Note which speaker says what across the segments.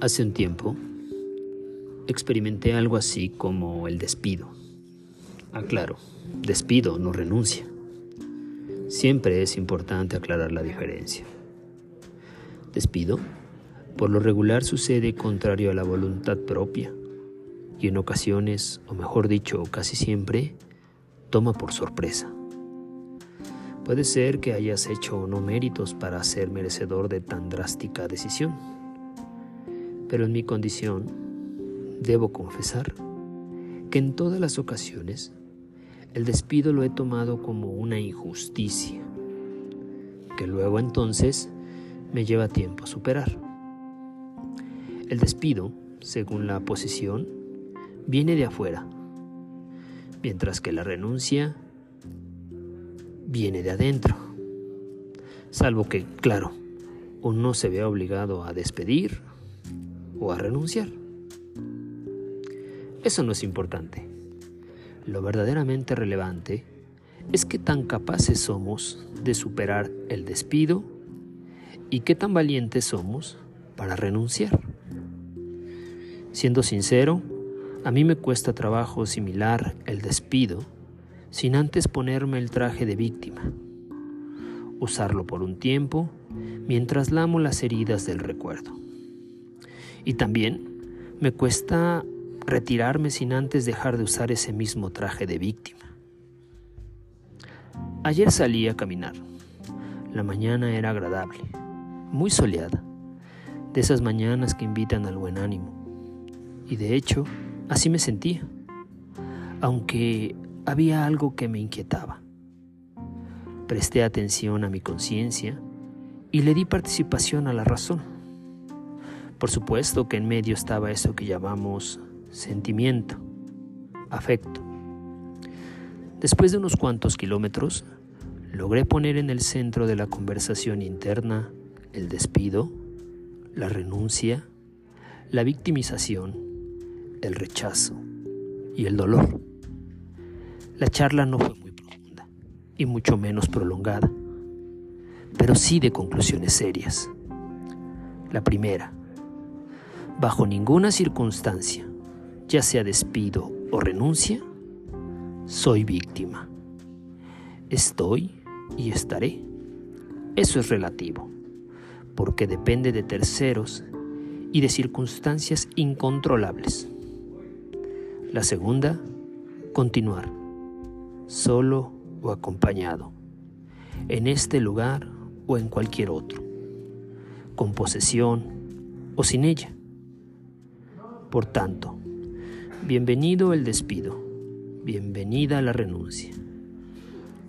Speaker 1: Hace un tiempo experimenté algo así como el despido. Aclaro, despido, no renuncia. Siempre es importante aclarar la diferencia. Despido, por lo regular, sucede contrario a la voluntad propia y en ocasiones, o mejor dicho, casi siempre, toma por sorpresa. Puede ser que hayas hecho no méritos para ser merecedor de tan drástica decisión pero en mi condición, debo confesar que en todas las ocasiones el despido lo he tomado como una injusticia, que luego entonces me lleva tiempo a superar. El despido, según la posición, viene de afuera, mientras que la renuncia viene de adentro. Salvo que, claro, uno se vea obligado a despedir o a renunciar. Eso no es importante. Lo verdaderamente relevante es qué tan capaces somos de superar el despido y qué tan valientes somos para renunciar. Siendo sincero, a mí me cuesta trabajo similar el despido sin antes ponerme el traje de víctima, usarlo por un tiempo mientras lamo las heridas del recuerdo. Y también me cuesta retirarme sin antes dejar de usar ese mismo traje de víctima. Ayer salí a caminar. La mañana era agradable, muy soleada, de esas mañanas que invitan al buen ánimo. Y de hecho, así me sentía, aunque había algo que me inquietaba. Presté atención a mi conciencia y le di participación a la razón. Por supuesto que en medio estaba eso que llamamos sentimiento, afecto. Después de unos cuantos kilómetros, logré poner en el centro de la conversación interna el despido, la renuncia, la victimización, el rechazo y el dolor. La charla no fue muy profunda y mucho menos prolongada, pero sí de conclusiones serias. La primera, Bajo ninguna circunstancia, ya sea despido o renuncia, soy víctima. Estoy y estaré. Eso es relativo, porque depende de terceros y de circunstancias incontrolables. La segunda, continuar, solo o acompañado, en este lugar o en cualquier otro, con posesión o sin ella. Por tanto, bienvenido el despido, bienvenida la renuncia.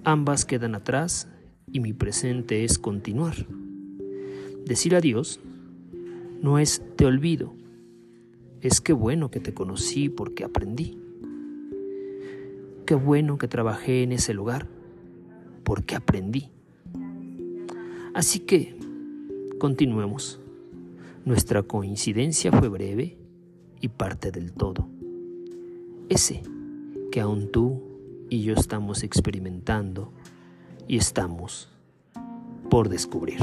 Speaker 1: Ambas quedan atrás y mi presente es continuar. Decir adiós no es te olvido, es qué bueno que te conocí porque aprendí. Qué bueno que trabajé en ese lugar porque aprendí. Así que, continuemos. Nuestra coincidencia fue breve y parte del todo. Ese que aún tú y yo estamos experimentando y estamos por descubrir.